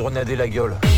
Grenader la gueule.